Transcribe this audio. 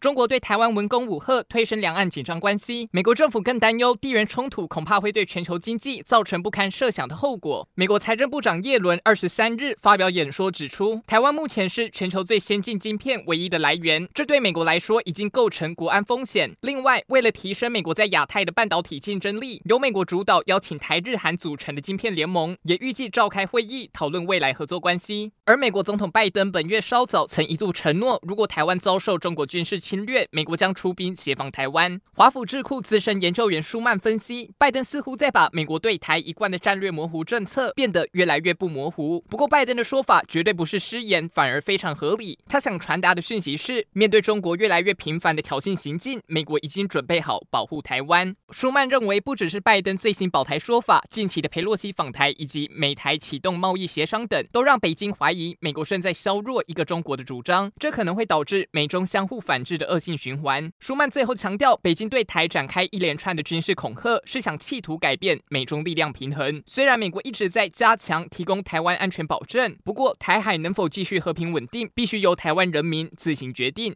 中国对台湾文攻武吓，推升两岸紧张关系。美国政府更担忧地缘冲突恐怕会对全球经济造成不堪设想的后果。美国财政部长耶伦二十三日发表演说指出，台湾目前是全球最先进晶片唯一的来源，这对美国来说已经构成国安风险。另外，为了提升美国在亚太的半导体竞争力，由美国主导邀请台日韩组成的晶片联盟，也预计召开会议讨论未来合作关系。而美国总统拜登本月稍早曾一度承诺，如果台湾遭受中国军事侵略，美国将出兵协防台湾。华府智库资深研究员舒曼分析，拜登似乎在把美国对台一贯的战略模糊政策变得越来越不模糊。不过，拜登的说法绝对不是失言，反而非常合理。他想传达的讯息是，面对中国越来越频繁的挑衅行径，美国已经准备好保护台湾。舒曼认为，不只是拜登最新保台说法，近期的佩洛西访台以及美台启动贸易协商等，都让北京怀疑疑美国正在削弱一个中国的主张，这可能会导致美中相互反制的恶性循环。舒曼最后强调，北京对台展开一连串的军事恐吓，是想企图改变美中力量平衡。虽然美国一直在加强提供台湾安全保证，不过台海能否继续和平稳定，必须由台湾人民自行决定。